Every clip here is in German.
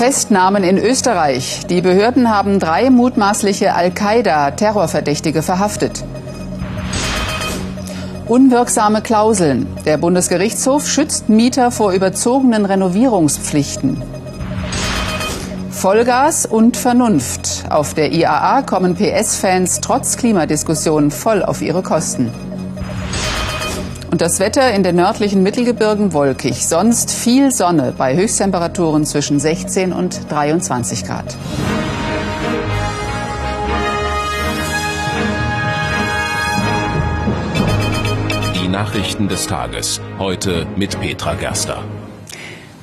Festnahmen in Österreich. Die Behörden haben drei mutmaßliche Al-Qaida-Terrorverdächtige verhaftet. Unwirksame Klauseln. Der Bundesgerichtshof schützt Mieter vor überzogenen Renovierungspflichten. Vollgas und Vernunft. Auf der IAA kommen PS-Fans trotz Klimadiskussion voll auf ihre Kosten. Und das Wetter in den nördlichen Mittelgebirgen wolkig, sonst viel Sonne bei Höchsttemperaturen zwischen 16 und 23 Grad. Die Nachrichten des Tages, heute mit Petra Gerster.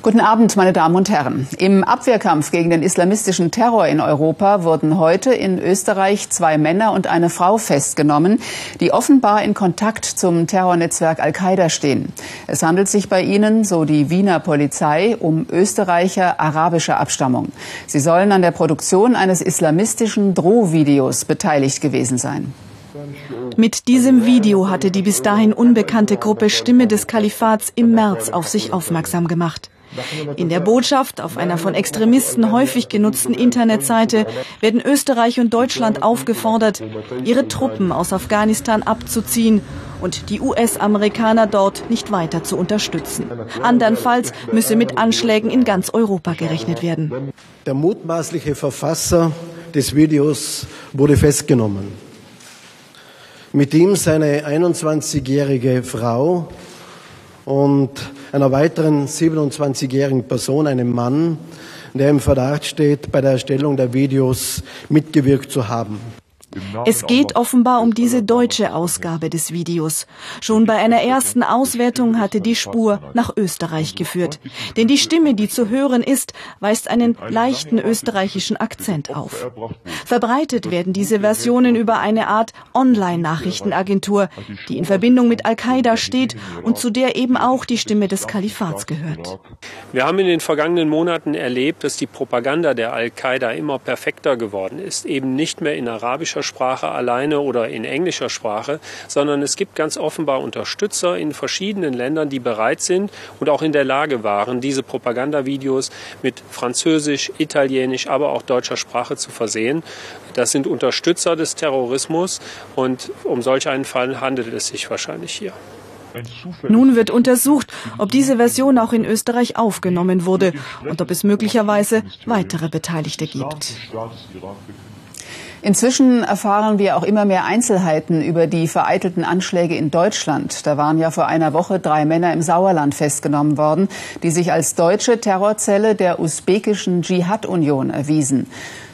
Guten Abend, meine Damen und Herren. Im Abwehrkampf gegen den islamistischen Terror in Europa wurden heute in Österreich zwei Männer und eine Frau festgenommen, die offenbar in Kontakt zum Terrornetzwerk Al-Qaida stehen. Es handelt sich bei ihnen, so die Wiener Polizei, um Österreicher arabischer Abstammung. Sie sollen an der Produktion eines islamistischen Drohvideos beteiligt gewesen sein. Mit diesem Video hatte die bis dahin unbekannte Gruppe Stimme des Kalifats im März auf sich aufmerksam gemacht. In der Botschaft auf einer von Extremisten häufig genutzten Internetseite werden Österreich und Deutschland aufgefordert, ihre Truppen aus Afghanistan abzuziehen und die US-Amerikaner dort nicht weiter zu unterstützen. Andernfalls müsse mit Anschlägen in ganz Europa gerechnet werden. Der mutmaßliche Verfasser des Videos wurde festgenommen. Mit ihm seine 21-jährige Frau und einer weiteren 27-jährigen Person, einem Mann, der im Verdacht steht, bei der Erstellung der Videos mitgewirkt zu haben. Es geht offenbar um diese deutsche Ausgabe des Videos. Schon bei einer ersten Auswertung hatte die Spur nach Österreich geführt. Denn die Stimme, die zu hören ist, weist einen leichten österreichischen Akzent auf. Verbreitet werden diese Versionen über eine Art Online-Nachrichtenagentur, die in Verbindung mit Al-Qaida steht und zu der eben auch. die Stimme des Kalifats gehört. Wir haben in den vergangenen Monaten erlebt, dass die Propaganda der Al-Qaida immer perfekter geworden ist, eben nicht mehr in arabischer deutscher Sprache alleine oder in englischer Sprache, sondern es gibt ganz offenbar Unterstützer in verschiedenen Ländern, die bereit sind und auch in der Lage waren, diese Propagandavideos mit Französisch, Italienisch, aber auch deutscher Sprache zu versehen. Das sind Unterstützer des Terrorismus und um solch einen Fall handelt es sich wahrscheinlich hier. Nun wird untersucht, ob diese Version auch in Österreich aufgenommen wurde und ob es möglicherweise weitere Beteiligte gibt. Inzwischen erfahren wir auch immer mehr Einzelheiten über die vereitelten Anschläge in Deutschland. Da waren ja vor einer Woche drei Männer im Sauerland festgenommen worden, die sich als deutsche Terrorzelle der usbekischen Dschihad-Union erwiesen.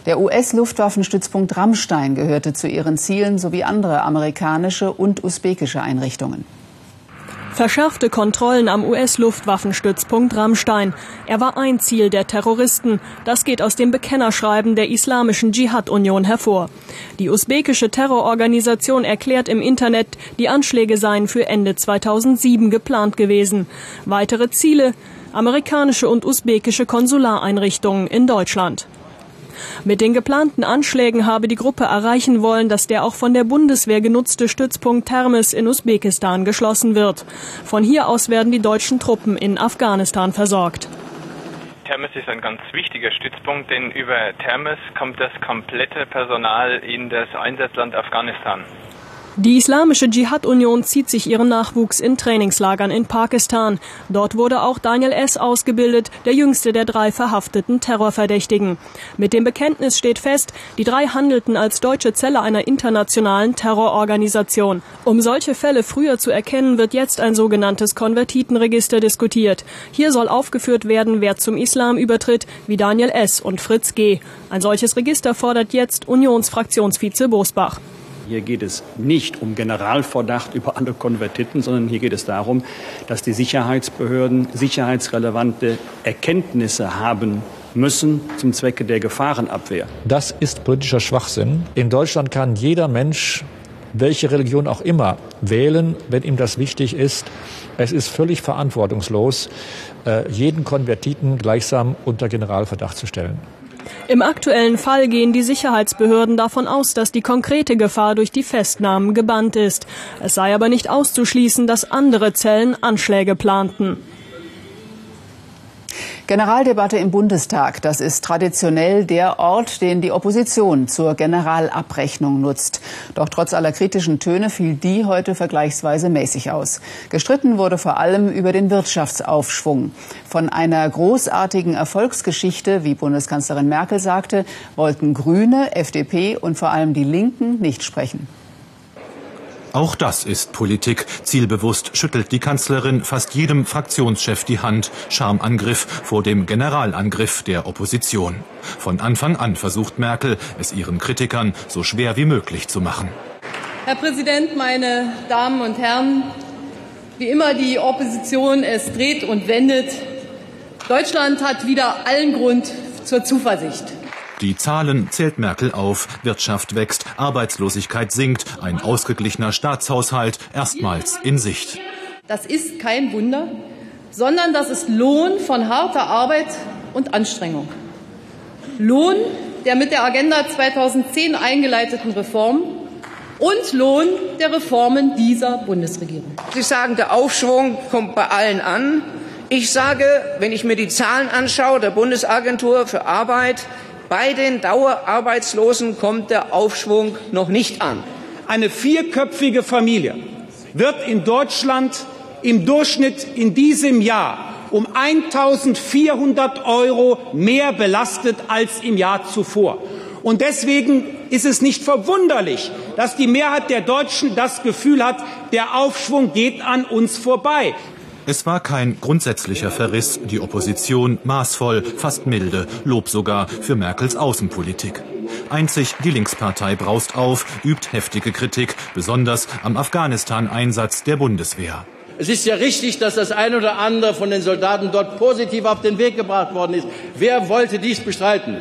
Der US-Luftwaffenstützpunkt Rammstein gehörte zu ihren Zielen sowie andere amerikanische und usbekische Einrichtungen. Verschärfte Kontrollen am US-Luftwaffenstützpunkt Rammstein. Er war ein Ziel der Terroristen. Das geht aus dem Bekennerschreiben der Islamischen Dschihad-Union hervor. Die usbekische Terrororganisation erklärt im Internet, die Anschläge seien für Ende 2007 geplant gewesen. Weitere Ziele amerikanische und usbekische Konsulareinrichtungen in Deutschland. Mit den geplanten Anschlägen habe die Gruppe erreichen wollen, dass der auch von der Bundeswehr genutzte Stützpunkt Termes in Usbekistan geschlossen wird. Von hier aus werden die deutschen Truppen in Afghanistan versorgt. Termes ist ein ganz wichtiger Stützpunkt, denn über Termes kommt das komplette Personal in das Einsatzland Afghanistan. Die Islamische Dschihad-Union zieht sich ihren Nachwuchs in Trainingslagern in Pakistan. Dort wurde auch Daniel S. ausgebildet, der jüngste der drei verhafteten Terrorverdächtigen. Mit dem Bekenntnis steht fest, die drei handelten als deutsche Zelle einer internationalen Terrororganisation. Um solche Fälle früher zu erkennen, wird jetzt ein sogenanntes Konvertitenregister diskutiert. Hier soll aufgeführt werden, wer zum Islam übertritt, wie Daniel S. und Fritz G. Ein solches Register fordert jetzt Unionsfraktionsvize Bosbach. Hier geht es nicht um Generalverdacht über alle Konvertiten, sondern hier geht es darum, dass die Sicherheitsbehörden sicherheitsrelevante Erkenntnisse haben müssen zum Zwecke der Gefahrenabwehr. Das ist politischer Schwachsinn. In Deutschland kann jeder Mensch, welche Religion auch immer, wählen, wenn ihm das wichtig ist. Es ist völlig verantwortungslos, äh, jeden Konvertiten gleichsam unter Generalverdacht zu stellen. Im aktuellen Fall gehen die Sicherheitsbehörden davon aus, dass die konkrete Gefahr durch die Festnahmen gebannt ist. Es sei aber nicht auszuschließen, dass andere Zellen Anschläge planten. Generaldebatte im Bundestag, das ist traditionell der Ort, den die Opposition zur Generalabrechnung nutzt. Doch trotz aller kritischen Töne fiel die heute vergleichsweise mäßig aus. Gestritten wurde vor allem über den Wirtschaftsaufschwung. Von einer großartigen Erfolgsgeschichte, wie Bundeskanzlerin Merkel sagte, wollten Grüne, FDP und vor allem die Linken nicht sprechen. Auch das ist Politik. Zielbewusst schüttelt die Kanzlerin fast jedem Fraktionschef die Hand. Schamangriff vor dem Generalangriff der Opposition. Von Anfang an versucht Merkel, es ihren Kritikern so schwer wie möglich zu machen. Herr Präsident, meine Damen und Herren, wie immer die Opposition es dreht und wendet, Deutschland hat wieder allen Grund zur Zuversicht. Die Zahlen zählt Merkel auf. Wirtschaft wächst, Arbeitslosigkeit sinkt, ein ausgeglichener Staatshaushalt erstmals in Sicht. Das ist kein Wunder, sondern das ist Lohn von harter Arbeit und Anstrengung. Lohn der mit der Agenda 2010 eingeleiteten Reformen und Lohn der Reformen dieser Bundesregierung. Sie sagen, der Aufschwung kommt bei allen an. Ich sage, wenn ich mir die Zahlen anschaue der Bundesagentur für Arbeit, bei den Dauerarbeitslosen kommt der Aufschwung noch nicht an. Eine vierköpfige Familie wird in Deutschland im Durchschnitt in diesem Jahr um 1400 Euro mehr belastet als im Jahr zuvor. Und deswegen ist es nicht verwunderlich, dass die Mehrheit der Deutschen das Gefühl hat, der Aufschwung geht an uns vorbei. Es war kein grundsätzlicher Verriss, die Opposition maßvoll, fast milde, Lob sogar für Merkels Außenpolitik. Einzig die Linkspartei braust auf, übt heftige Kritik, besonders am Afghanistan-Einsatz der Bundeswehr. Es ist ja richtig, dass das ein oder andere von den Soldaten dort positiv auf den Weg gebracht worden ist. Wer wollte dies bestreiten?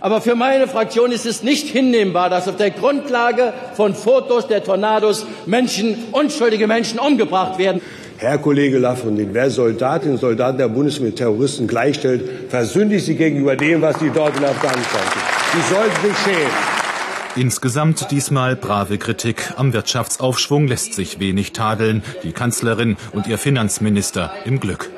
Aber für meine Fraktion ist es nicht hinnehmbar, dass auf der Grundlage von Fotos der Tornados Menschen, unschuldige Menschen umgebracht werden. Herr Kollege Lafontaine, wer Soldatinnen und Soldaten der Bundeswehr mit Terroristen gleichstellt, versündigt sie gegenüber dem, was sie dort in Afghanistan tun. Sie sollten sich schämen. Insgesamt diesmal brave Kritik. Am Wirtschaftsaufschwung lässt sich wenig tadeln. Die Kanzlerin und ihr Finanzminister im Glück.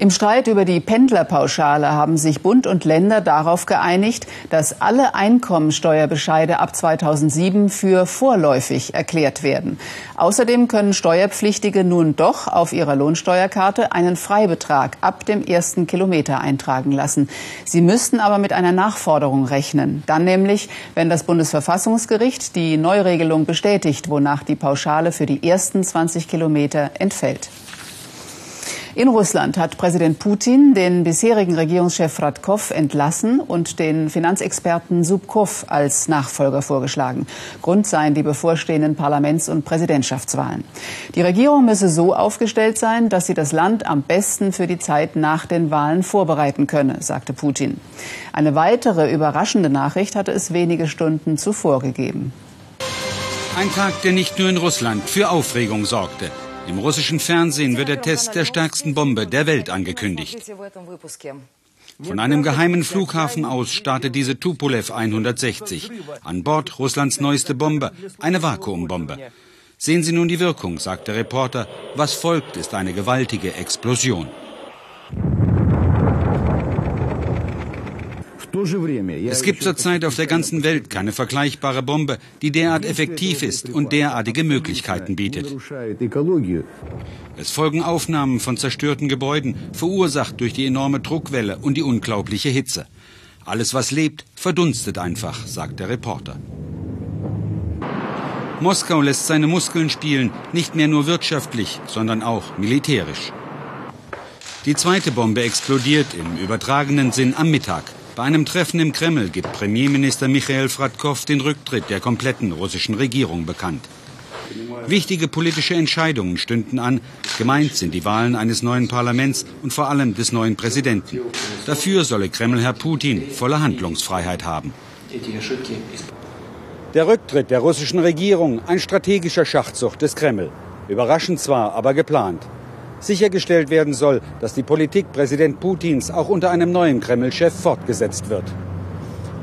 Im Streit über die Pendlerpauschale haben sich Bund und Länder darauf geeinigt, dass alle Einkommensteuerbescheide ab 2007 für vorläufig erklärt werden. Außerdem können Steuerpflichtige nun doch auf ihrer Lohnsteuerkarte einen Freibetrag ab dem ersten Kilometer eintragen lassen. Sie müssten aber mit einer Nachforderung rechnen. Dann nämlich, wenn das Bundesverfassungsgericht die Neuregelung bestätigt, wonach die Pauschale für die ersten 20 Kilometer entfällt. In Russland hat Präsident Putin den bisherigen Regierungschef Radkov entlassen und den Finanzexperten Subkov als Nachfolger vorgeschlagen. Grund seien die bevorstehenden Parlaments- und Präsidentschaftswahlen. Die Regierung müsse so aufgestellt sein, dass sie das Land am besten für die Zeit nach den Wahlen vorbereiten könne, sagte Putin. Eine weitere überraschende Nachricht hatte es wenige Stunden zuvor gegeben. Ein Tag, der nicht nur in Russland für Aufregung sorgte. Im russischen Fernsehen wird der Test der stärksten Bombe der Welt angekündigt. Von einem geheimen Flughafen aus startet diese Tupolev 160. An Bord Russlands neueste Bombe, eine Vakuumbombe. Sehen Sie nun die Wirkung, sagt der Reporter. Was folgt, ist eine gewaltige Explosion. Es gibt zurzeit auf der ganzen Welt keine vergleichbare Bombe, die derart effektiv ist und derartige Möglichkeiten bietet. Es folgen Aufnahmen von zerstörten Gebäuden, verursacht durch die enorme Druckwelle und die unglaubliche Hitze. Alles, was lebt, verdunstet einfach, sagt der Reporter. Moskau lässt seine Muskeln spielen, nicht mehr nur wirtschaftlich, sondern auch militärisch. Die zweite Bombe explodiert im übertragenen Sinn am Mittag. Bei einem Treffen im Kreml gibt Premierminister Michael Fradkov den Rücktritt der kompletten russischen Regierung bekannt. Wichtige politische Entscheidungen stünden an. Gemeint sind die Wahlen eines neuen Parlaments und vor allem des neuen Präsidenten. Dafür solle Kremlherr Putin volle Handlungsfreiheit haben. Der Rücktritt der russischen Regierung, ein strategischer Schachzug des Kreml. Überraschend zwar, aber geplant sichergestellt werden soll, dass die Politik Präsident Putins auch unter einem neuen Kreml-Chef fortgesetzt wird.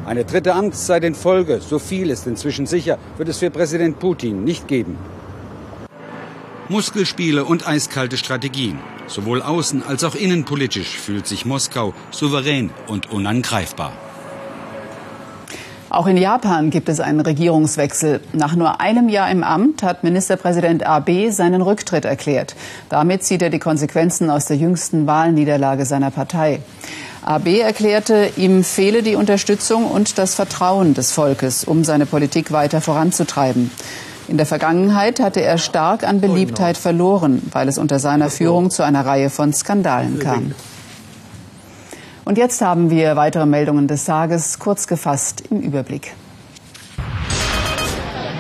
Eine dritte Amtszeit in Folge, so viel ist inzwischen sicher, wird es für Präsident Putin nicht geben. Muskelspiele und eiskalte Strategien. Sowohl außen als auch innenpolitisch fühlt sich Moskau souverän und unangreifbar. Auch in Japan gibt es einen Regierungswechsel. Nach nur einem Jahr im Amt hat Ministerpräsident Abe seinen Rücktritt erklärt. Damit zieht er die Konsequenzen aus der jüngsten Wahlniederlage seiner Partei. Abe erklärte, ihm fehle die Unterstützung und das Vertrauen des Volkes, um seine Politik weiter voranzutreiben. In der Vergangenheit hatte er stark an Beliebtheit verloren, weil es unter seiner Führung zu einer Reihe von Skandalen kam. Und jetzt haben wir weitere Meldungen des Tages, kurz gefasst im Überblick.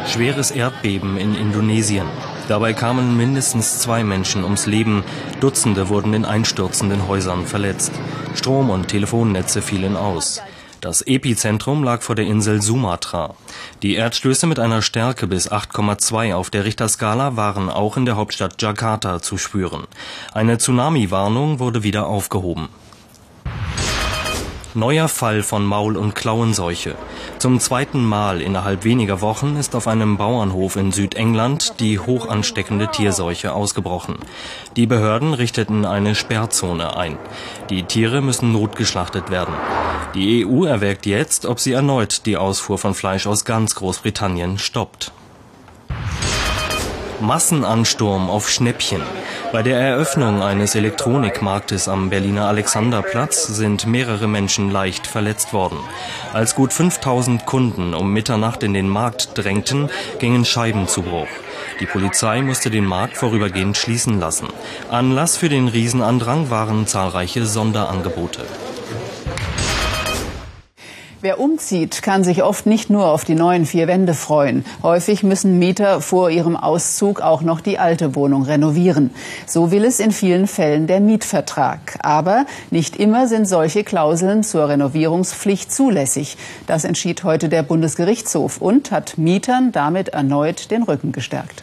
Schweres Erdbeben in Indonesien. Dabei kamen mindestens zwei Menschen ums Leben. Dutzende wurden in einstürzenden Häusern verletzt. Strom- und Telefonnetze fielen aus. Das Epizentrum lag vor der Insel Sumatra. Die Erdstöße mit einer Stärke bis 8,2 auf der Richterskala waren auch in der Hauptstadt Jakarta zu spüren. Eine Tsunami-Warnung wurde wieder aufgehoben. Neuer Fall von Maul- und Klauenseuche. Zum zweiten Mal innerhalb weniger Wochen ist auf einem Bauernhof in Südengland die hoch ansteckende Tierseuche ausgebrochen. Die Behörden richteten eine Sperrzone ein. Die Tiere müssen notgeschlachtet werden. Die EU erwägt jetzt, ob sie erneut die Ausfuhr von Fleisch aus ganz Großbritannien stoppt. Massenansturm auf Schnäppchen. Bei der Eröffnung eines Elektronikmarktes am Berliner Alexanderplatz sind mehrere Menschen leicht verletzt worden. Als gut 5000 Kunden um Mitternacht in den Markt drängten, gingen Scheiben zu Bruch. Die Polizei musste den Markt vorübergehend schließen lassen. Anlass für den Riesenandrang waren zahlreiche Sonderangebote. Wer umzieht, kann sich oft nicht nur auf die neuen vier Wände freuen. Häufig müssen Mieter vor ihrem Auszug auch noch die alte Wohnung renovieren. So will es in vielen Fällen der Mietvertrag. Aber nicht immer sind solche Klauseln zur Renovierungspflicht zulässig. Das entschied heute der Bundesgerichtshof und hat Mietern damit erneut den Rücken gestärkt.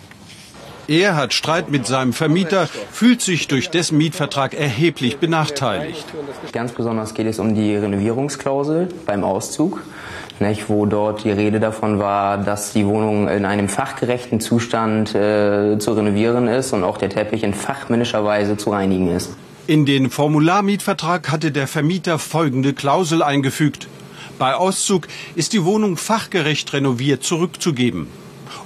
Er hat Streit mit seinem Vermieter, fühlt sich durch dessen Mietvertrag erheblich benachteiligt. Ganz besonders geht es um die Renovierungsklausel beim Auszug, nicht, wo dort die Rede davon war, dass die Wohnung in einem fachgerechten Zustand äh, zu renovieren ist und auch der Teppich in fachmännischer Weise zu reinigen ist. In den Formularmietvertrag hatte der Vermieter folgende Klausel eingefügt. Bei Auszug ist die Wohnung fachgerecht renoviert zurückzugeben.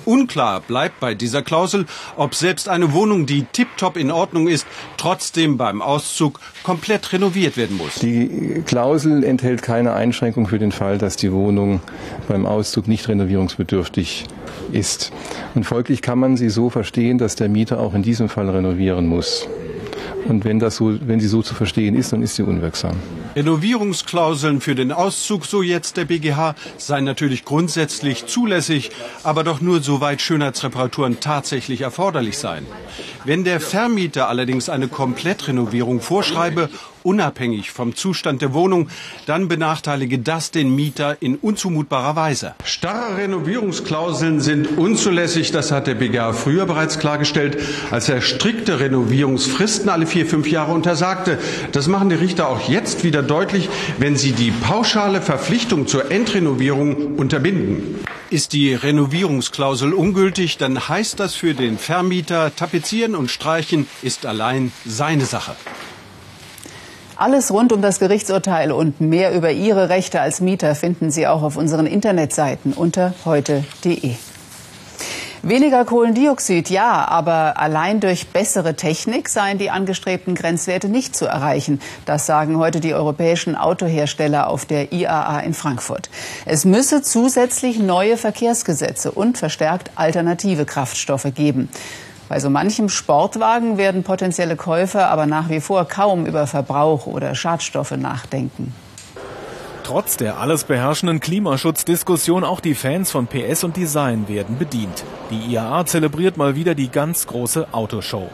Unklar bleibt bei dieser Klausel, ob selbst eine Wohnung, die tiptop in Ordnung ist, trotzdem beim Auszug komplett renoviert werden muss. Die Klausel enthält keine Einschränkung für den Fall, dass die Wohnung beim Auszug nicht renovierungsbedürftig ist. Und folglich kann man sie so verstehen, dass der Mieter auch in diesem Fall renovieren muss. Und wenn, das so, wenn sie so zu verstehen ist, dann ist sie unwirksam. Renovierungsklauseln für den Auszug, so jetzt der BGH, seien natürlich grundsätzlich zulässig, aber doch nur soweit Schönheitsreparaturen tatsächlich erforderlich seien. Wenn der Vermieter allerdings eine Komplettrenovierung vorschreibe unabhängig vom Zustand der Wohnung, dann benachteilige das den Mieter in unzumutbarer Weise. Starre Renovierungsklauseln sind unzulässig, das hat der BGH früher bereits klargestellt, als er strikte Renovierungsfristen alle vier, fünf Jahre untersagte. Das machen die Richter auch jetzt wieder deutlich, wenn sie die pauschale Verpflichtung zur Endrenovierung unterbinden. Ist die Renovierungsklausel ungültig, dann heißt das für den Vermieter, tapezieren und streichen ist allein seine Sache. Alles rund um das Gerichtsurteil und mehr über Ihre Rechte als Mieter finden Sie auch auf unseren Internetseiten unter heute.de. Weniger Kohlendioxid, ja, aber allein durch bessere Technik seien die angestrebten Grenzwerte nicht zu erreichen. Das sagen heute die europäischen Autohersteller auf der IAA in Frankfurt. Es müsse zusätzlich neue Verkehrsgesetze und verstärkt alternative Kraftstoffe geben. Bei so manchem Sportwagen werden potenzielle Käufer aber nach wie vor kaum über Verbrauch oder Schadstoffe nachdenken. Trotz der alles beherrschenden Klimaschutzdiskussion auch die Fans von PS und Design werden bedient. Die IAA zelebriert mal wieder die ganz große Autoshow.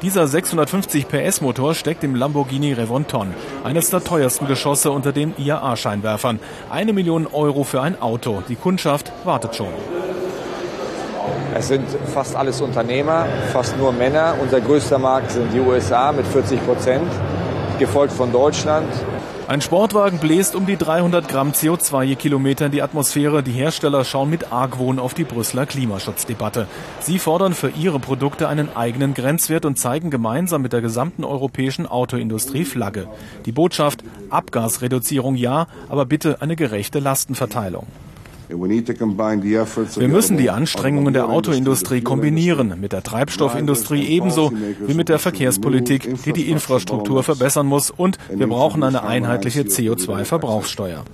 Dieser 650 PS Motor steckt im Lamborghini Revonton, eines der teuersten Geschosse unter den IAA-Scheinwerfern. Eine Million Euro für ein Auto. Die Kundschaft wartet schon. Es sind fast alles Unternehmer, fast nur Männer. Unser größter Markt sind die USA mit 40 Prozent, gefolgt von Deutschland. Ein Sportwagen bläst um die 300 Gramm CO2 je Kilometer in die Atmosphäre. Die Hersteller schauen mit Argwohn auf die Brüsseler Klimaschutzdebatte. Sie fordern für ihre Produkte einen eigenen Grenzwert und zeigen gemeinsam mit der gesamten europäischen Autoindustrie Flagge. Die Botschaft Abgasreduzierung ja, aber bitte eine gerechte Lastenverteilung. Wir müssen die Anstrengungen der Autoindustrie kombinieren, mit der Treibstoffindustrie ebenso wie mit der Verkehrspolitik, die die Infrastruktur verbessern muss, und wir brauchen eine einheitliche CO2-Verbrauchssteuer.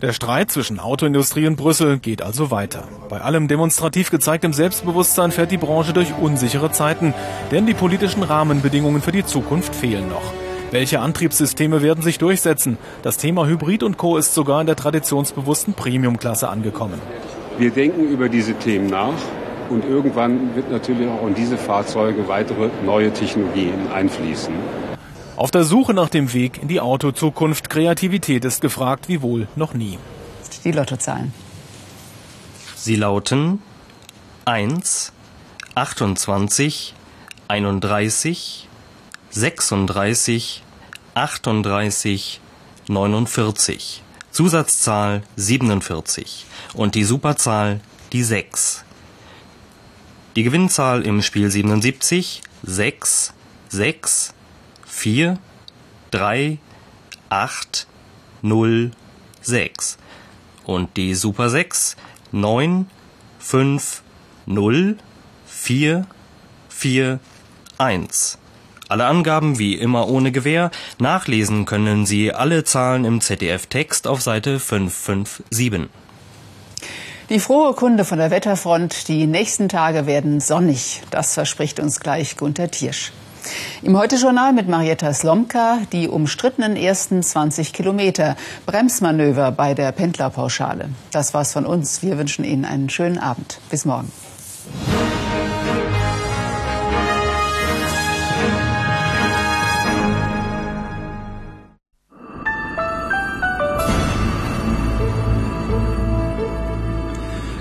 Der Streit zwischen Autoindustrie und Brüssel geht also weiter. Bei allem demonstrativ gezeigtem Selbstbewusstsein fährt die Branche durch unsichere Zeiten, denn die politischen Rahmenbedingungen für die Zukunft fehlen noch. Welche Antriebssysteme werden sich durchsetzen? Das Thema Hybrid und Co. ist sogar in der traditionsbewussten Premium-Klasse angekommen. Wir denken über diese Themen nach und irgendwann wird natürlich auch in diese Fahrzeuge weitere neue Technologien einfließen. Auf der Suche nach dem Weg in die Autozukunft. Kreativität ist gefragt wie wohl noch nie. Die Lottozahlen. Sie lauten 1, 28, 31, 36, 38, 49. Zusatzzahl 47 und die Superzahl die 6. Die Gewinnzahl im Spiel 77 6, 6, 4, 3, 8, 0, 6. Und die Super 6 9, 5, 0, 4, 4, 1. Alle Angaben wie immer ohne Gewähr. Nachlesen können Sie alle Zahlen im ZDF-Text auf Seite 557. Die frohe Kunde von der Wetterfront, die nächsten Tage werden sonnig. Das verspricht uns gleich Gunter Tiersch. Im Heute-Journal mit Marietta Slomka die umstrittenen ersten 20 Kilometer Bremsmanöver bei der Pendlerpauschale. Das war's von uns. Wir wünschen Ihnen einen schönen Abend. Bis morgen.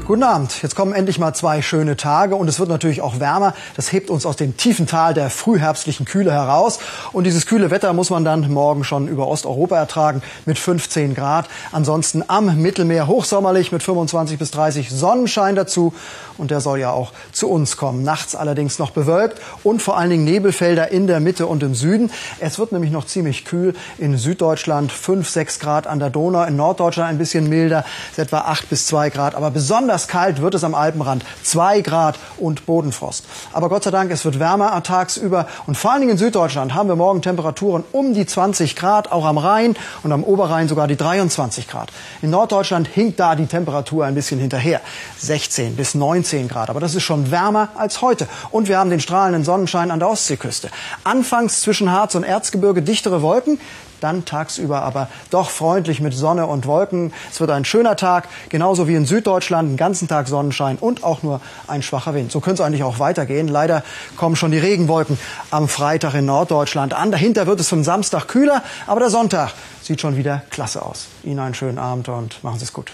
Guten Abend. Jetzt kommen endlich mal zwei schöne Tage und es wird natürlich auch wärmer. Das hebt uns aus dem tiefen Tal der frühherbstlichen Kühle heraus. Und dieses kühle Wetter muss man dann morgen schon über Osteuropa ertragen mit 15 Grad. Ansonsten am Mittelmeer hochsommerlich mit 25 bis 30 Sonnenschein dazu. Und der soll ja auch zu uns kommen. Nachts allerdings noch bewölkt und vor allen Dingen Nebelfelder in der Mitte und im Süden. Es wird nämlich noch ziemlich kühl in Süddeutschland 5, 6 Grad an der Donau. In Norddeutschland ein bisschen milder, etwa 8 bis 2 Grad. Aber besonders Besonders kalt wird es am Alpenrand. Zwei Grad und Bodenfrost. Aber Gott sei Dank, es wird wärmer tagsüber. Und vor allen Dingen in Süddeutschland haben wir morgen Temperaturen um die 20 Grad, auch am Rhein und am Oberrhein sogar die 23 Grad. In Norddeutschland hinkt da die Temperatur ein bisschen hinterher. 16 bis 19 Grad. Aber das ist schon wärmer als heute. Und wir haben den strahlenden Sonnenschein an der Ostseeküste. Anfangs zwischen Harz und Erzgebirge dichtere Wolken dann tagsüber aber doch freundlich mit Sonne und Wolken. Es wird ein schöner Tag, genauso wie in Süddeutschland, den ganzen Tag Sonnenschein und auch nur ein schwacher Wind. So könnte es eigentlich auch weitergehen. Leider kommen schon die Regenwolken am Freitag in Norddeutschland an. Dahinter wird es vom Samstag kühler, aber der Sonntag sieht schon wieder klasse aus. Ihnen einen schönen Abend und machen Sie es gut.